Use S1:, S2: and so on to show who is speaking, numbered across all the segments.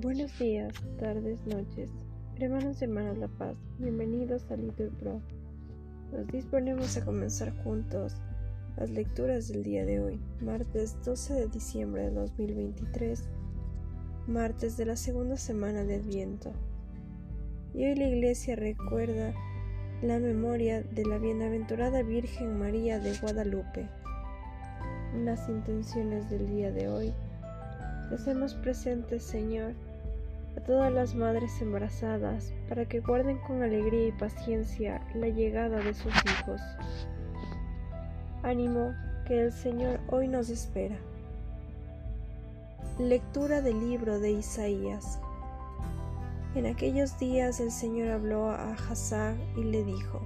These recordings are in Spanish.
S1: Buenos días, tardes, noches, hermanos y hermanas La Paz, bienvenidos a Little Pro. Nos disponemos a comenzar juntos las lecturas del día de hoy, martes 12 de diciembre de 2023, martes de la segunda semana de Adviento. Y hoy la iglesia recuerda la memoria de la bienaventurada Virgen María de Guadalupe. Las intenciones del día de hoy. Hacemos presentes, Señor, a todas las madres embarazadas para que guarden con alegría y paciencia la llegada de sus hijos. Ánimo que el Señor hoy nos espera. Lectura del libro de Isaías. En aquellos días el Señor habló a Hazag y le dijo,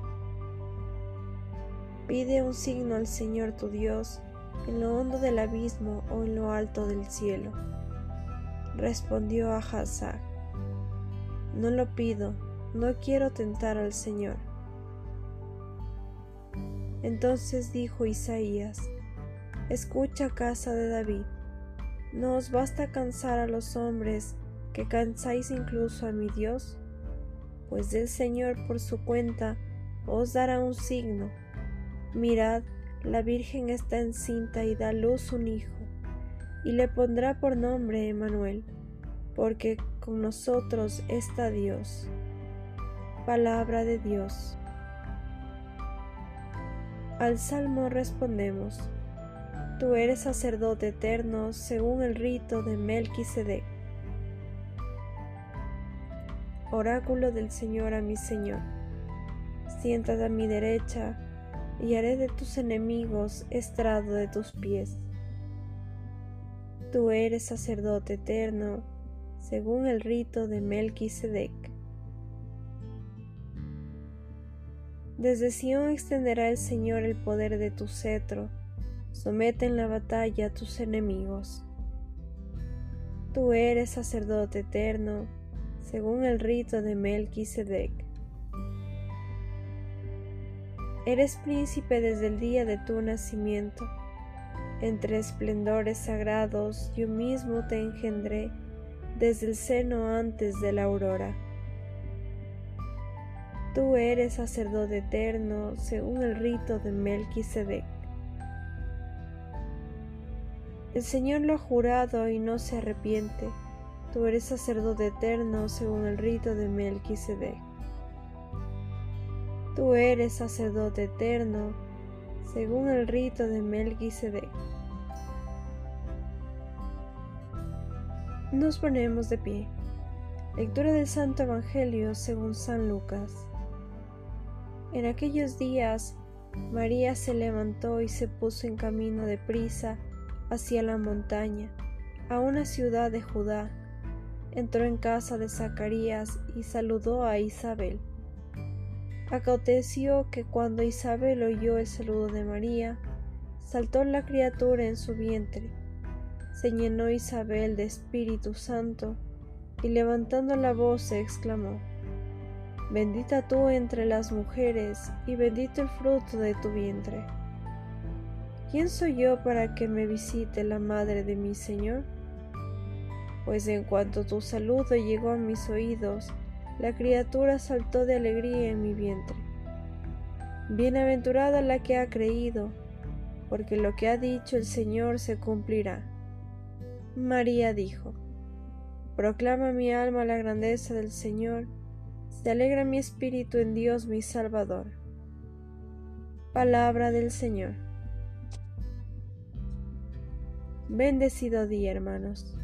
S1: Pide un signo al Señor tu Dios en lo hondo del abismo o en lo alto del cielo respondió a Hazar, No lo pido, no quiero tentar al Señor. Entonces dijo Isaías, Escucha casa de David, ¿no os basta cansar a los hombres que cansáis incluso a mi Dios? Pues del Señor por su cuenta os dará un signo. Mirad, la Virgen está encinta y da luz un hijo y le pondrá por nombre Emanuel, porque con nosotros está Dios. Palabra de Dios. Al salmo respondemos: Tú eres sacerdote eterno según el rito de Melquisedec. Oráculo del Señor a mi Señor. Siéntate a mi derecha y haré de tus enemigos estrado de tus pies. Tú eres sacerdote eterno, según el rito de Melquisedec. Desde Sión extenderá el Señor el poder de tu cetro, somete en la batalla a tus enemigos. Tú eres sacerdote eterno, según el rito de Melquisedec. Eres príncipe desde el día de tu nacimiento entre esplendores sagrados yo mismo te engendré desde el seno antes de la aurora. Tú eres sacerdote eterno según el rito de Melquisedec. El Señor lo ha jurado y no se arrepiente. Tú eres sacerdote eterno según el rito de Melquisedec. Tú eres sacerdote eterno según el rito de Melquisedec. Nos ponemos de pie. Lectura del Santo Evangelio según San Lucas. En aquellos días, María se levantó y se puso en camino de prisa hacia la montaña, a una ciudad de Judá. Entró en casa de Zacarías y saludó a Isabel. Aconteció que cuando Isabel oyó el saludo de María, saltó la criatura en su vientre se llenó Isabel de Espíritu Santo y levantando la voz exclamó, Bendita tú entre las mujeres y bendito el fruto de tu vientre. ¿Quién soy yo para que me visite la madre de mi Señor? Pues en cuanto tu saludo llegó a mis oídos, la criatura saltó de alegría en mi vientre. Bienaventurada la que ha creído, porque lo que ha dicho el Señor se cumplirá. María dijo, Proclama mi alma la grandeza del Señor, se alegra mi espíritu en Dios mi Salvador. Palabra del Señor. Bendecido día, hermanos.